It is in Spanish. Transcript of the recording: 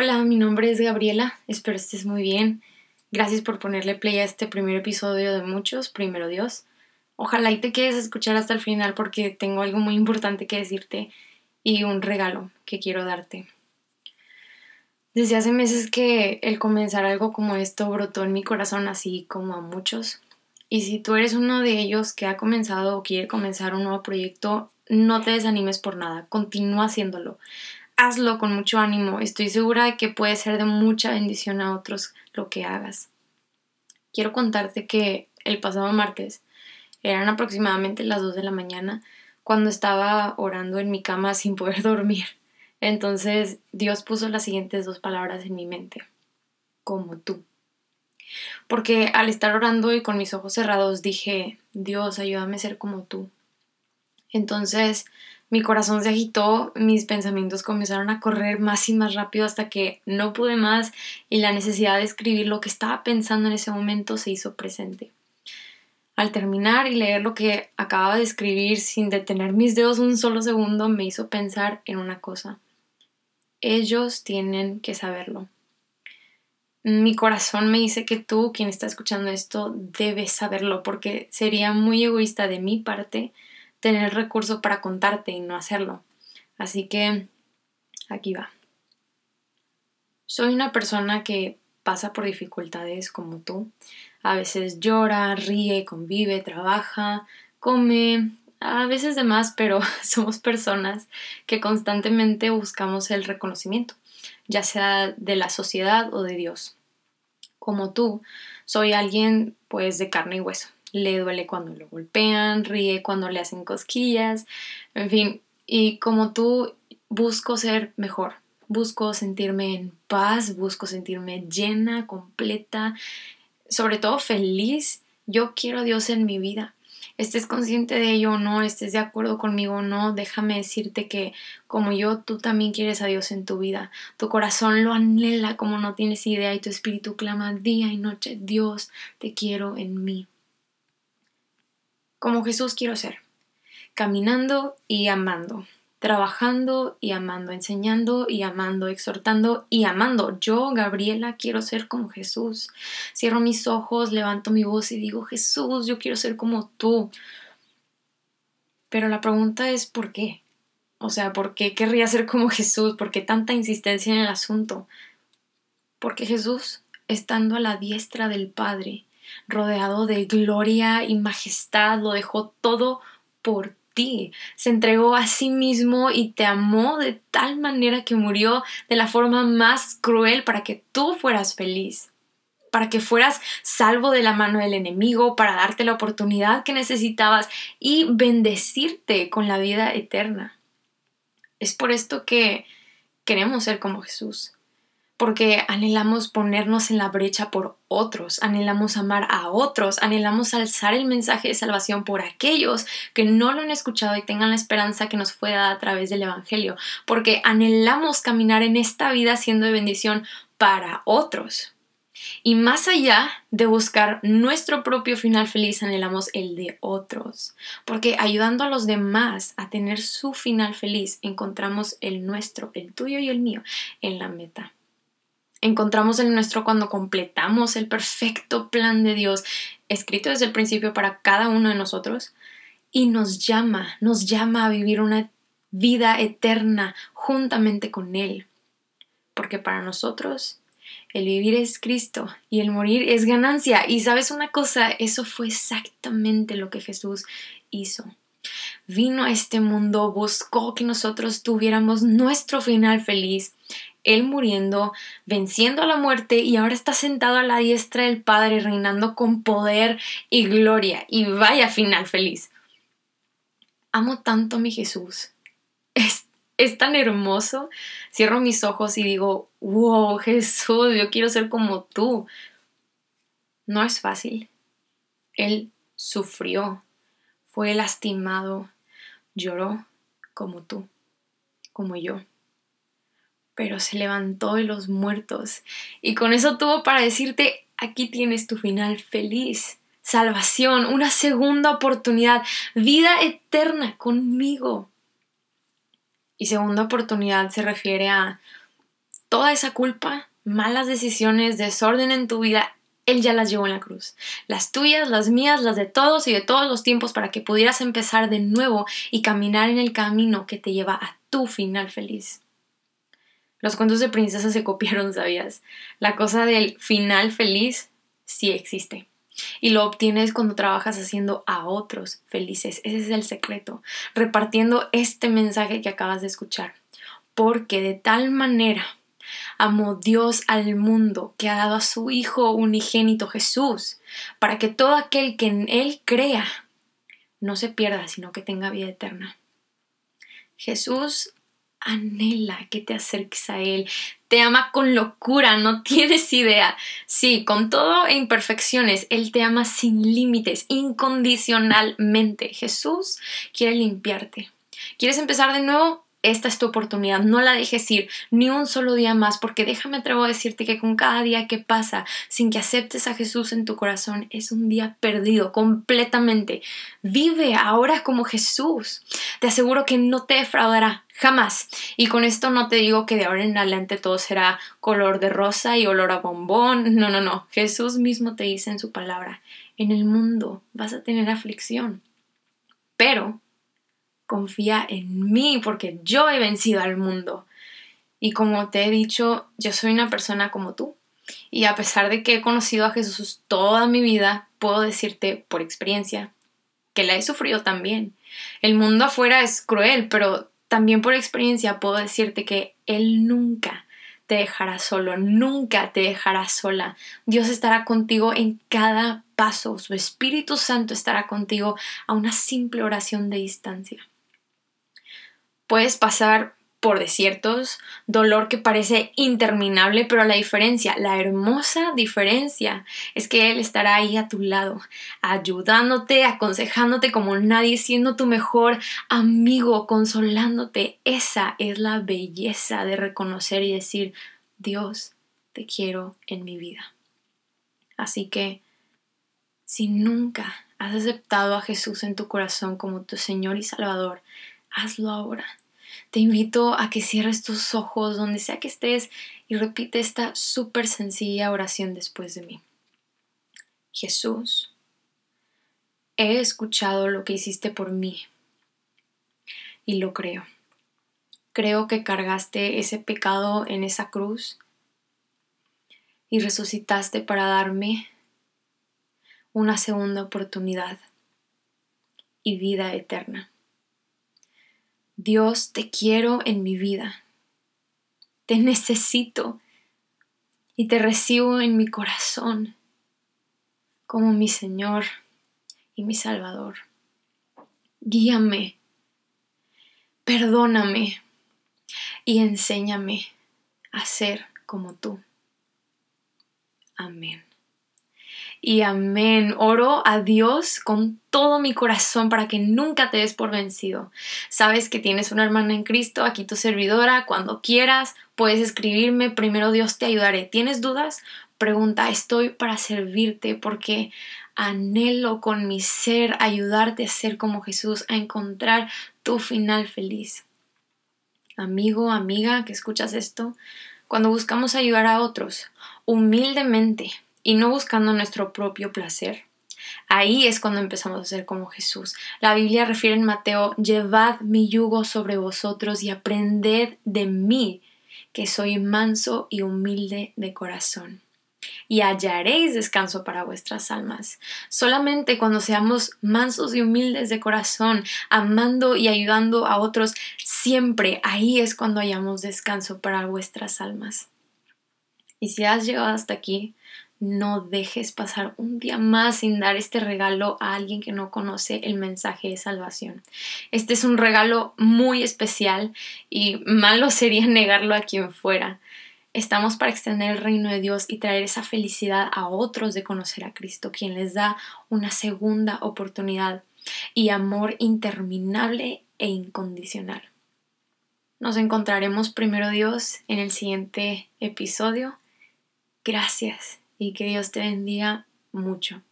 Hola, mi nombre es Gabriela, espero estés muy bien. Gracias por ponerle play a este primer episodio de muchos, primero Dios. Ojalá y te quedes a escuchar hasta el final porque tengo algo muy importante que decirte y un regalo que quiero darte. Desde hace meses que el comenzar algo como esto brotó en mi corazón así como a muchos. Y si tú eres uno de ellos que ha comenzado o quiere comenzar un nuevo proyecto, no te desanimes por nada, continúa haciéndolo hazlo con mucho ánimo. Estoy segura de que puede ser de mucha bendición a otros lo que hagas. Quiero contarte que el pasado martes eran aproximadamente las 2 de la mañana cuando estaba orando en mi cama sin poder dormir. Entonces Dios puso las siguientes dos palabras en mi mente, como tú. Porque al estar orando y con mis ojos cerrados dije, Dios, ayúdame a ser como tú. Entonces mi corazón se agitó, mis pensamientos comenzaron a correr más y más rápido hasta que no pude más y la necesidad de escribir lo que estaba pensando en ese momento se hizo presente. Al terminar y leer lo que acababa de escribir sin detener mis dedos un solo segundo me hizo pensar en una cosa. Ellos tienen que saberlo. Mi corazón me dice que tú, quien está escuchando esto, debes saberlo porque sería muy egoísta de mi parte tener el recurso para contarte y no hacerlo. Así que aquí va. Soy una persona que pasa por dificultades como tú. A veces llora, ríe, convive, trabaja, come, a veces de más, pero somos personas que constantemente buscamos el reconocimiento, ya sea de la sociedad o de Dios. Como tú, soy alguien pues de carne y hueso le duele cuando lo golpean, ríe cuando le hacen cosquillas, en fin, y como tú busco ser mejor, busco sentirme en paz, busco sentirme llena, completa, sobre todo feliz. Yo quiero a Dios en mi vida. Estés consciente de ello o no, estés de acuerdo conmigo o no, déjame decirte que como yo, tú también quieres a Dios en tu vida. Tu corazón lo anhela como no tienes idea y tu espíritu clama día y noche, Dios, te quiero en mí. Como Jesús quiero ser, caminando y amando, trabajando y amando, enseñando y amando, exhortando y amando. Yo, Gabriela, quiero ser como Jesús. Cierro mis ojos, levanto mi voz y digo, Jesús, yo quiero ser como tú. Pero la pregunta es, ¿por qué? O sea, ¿por qué querría ser como Jesús? ¿Por qué tanta insistencia en el asunto? Porque Jesús, estando a la diestra del Padre, rodeado de gloria y majestad, lo dejó todo por ti. Se entregó a sí mismo y te amó de tal manera que murió de la forma más cruel para que tú fueras feliz para que fueras salvo de la mano del enemigo, para darte la oportunidad que necesitabas y bendecirte con la vida eterna. Es por esto que queremos ser como Jesús porque anhelamos ponernos en la brecha por otros, anhelamos amar a otros, anhelamos alzar el mensaje de salvación por aquellos que no lo han escuchado y tengan la esperanza que nos fue dada a través del Evangelio, porque anhelamos caminar en esta vida siendo de bendición para otros. Y más allá de buscar nuestro propio final feliz, anhelamos el de otros, porque ayudando a los demás a tener su final feliz, encontramos el nuestro, el tuyo y el mío, en la meta encontramos el nuestro cuando completamos el perfecto plan de Dios escrito desde el principio para cada uno de nosotros y nos llama, nos llama a vivir una vida eterna juntamente con Él. Porque para nosotros el vivir es Cristo y el morir es ganancia. Y sabes una cosa, eso fue exactamente lo que Jesús hizo. Vino a este mundo, buscó que nosotros tuviéramos nuestro final feliz él muriendo, venciendo a la muerte y ahora está sentado a la diestra del Padre, reinando con poder y gloria. Y vaya final feliz. Amo tanto a mi Jesús. Es, es tan hermoso. Cierro mis ojos y digo, wow, Jesús, yo quiero ser como tú. No es fácil. Él sufrió, fue lastimado, lloró como tú, como yo pero se levantó de los muertos. Y con eso tuvo para decirte, aquí tienes tu final feliz, salvación, una segunda oportunidad, vida eterna conmigo. Y segunda oportunidad se refiere a toda esa culpa, malas decisiones, desorden en tu vida, Él ya las llevó en la cruz. Las tuyas, las mías, las de todos y de todos los tiempos para que pudieras empezar de nuevo y caminar en el camino que te lleva a tu final feliz. Los cuentos de princesa se copiaron, ¿sabías? La cosa del final feliz sí existe. Y lo obtienes cuando trabajas haciendo a otros felices. Ese es el secreto. Repartiendo este mensaje que acabas de escuchar. Porque de tal manera amó Dios al mundo que ha dado a su Hijo unigénito Jesús, para que todo aquel que en Él crea no se pierda, sino que tenga vida eterna. Jesús anhela que te acerques a Él. Te ama con locura, no tienes idea. Sí, con todo e imperfecciones, Él te ama sin límites, incondicionalmente. Jesús quiere limpiarte. ¿Quieres empezar de nuevo? Esta es tu oportunidad, no la dejes ir ni un solo día más, porque déjame atrevo a decirte que con cada día que pasa sin que aceptes a Jesús en tu corazón es un día perdido completamente. Vive ahora como Jesús. Te aseguro que no te defraudará jamás. Y con esto no te digo que de ahora en adelante todo será color de rosa y olor a bombón. No, no, no. Jesús mismo te dice en su palabra, en el mundo vas a tener aflicción. Pero confía en mí porque yo he vencido al mundo. Y como te he dicho, yo soy una persona como tú. Y a pesar de que he conocido a Jesús toda mi vida, puedo decirte por experiencia que la he sufrido también. El mundo afuera es cruel, pero también por experiencia puedo decirte que Él nunca te dejará solo, nunca te dejará sola. Dios estará contigo en cada paso, su Espíritu Santo estará contigo a una simple oración de distancia. Puedes pasar por desiertos, dolor que parece interminable, pero la diferencia, la hermosa diferencia, es que Él estará ahí a tu lado, ayudándote, aconsejándote como nadie, siendo tu mejor amigo, consolándote. Esa es la belleza de reconocer y decir, Dios, te quiero en mi vida. Así que, si nunca has aceptado a Jesús en tu corazón como tu Señor y Salvador, hazlo ahora. Te invito a que cierres tus ojos donde sea que estés y repite esta súper sencilla oración después de mí. Jesús, he escuchado lo que hiciste por mí y lo creo. Creo que cargaste ese pecado en esa cruz y resucitaste para darme una segunda oportunidad y vida eterna. Dios, te quiero en mi vida. Te necesito y te recibo en mi corazón como mi Señor y mi Salvador. Guíame, perdóname y enséñame a ser como tú. Amén y amén. Oro a Dios con todo mi corazón para que nunca te des por vencido. Sabes que tienes una hermana en Cristo, aquí tu servidora, cuando quieras puedes escribirme, primero Dios te ayudaré. ¿Tienes dudas? Pregunta, estoy para servirte porque anhelo con mi ser ayudarte a ser como Jesús, a encontrar tu final feliz. Amigo, amiga, que escuchas esto, cuando buscamos ayudar a otros, humildemente, y no buscando nuestro propio placer. Ahí es cuando empezamos a ser como Jesús. La Biblia refiere en Mateo, llevad mi yugo sobre vosotros y aprended de mí, que soy manso y humilde de corazón. Y hallaréis descanso para vuestras almas. Solamente cuando seamos mansos y humildes de corazón, amando y ayudando a otros, siempre ahí es cuando hallamos descanso para vuestras almas. Y si has llegado hasta aquí, no dejes pasar un día más sin dar este regalo a alguien que no conoce el mensaje de salvación. Este es un regalo muy especial y malo sería negarlo a quien fuera. Estamos para extender el reino de Dios y traer esa felicidad a otros de conocer a Cristo, quien les da una segunda oportunidad y amor interminable e incondicional. Nos encontraremos primero Dios en el siguiente episodio. Gracias y que Dios te bendiga mucho.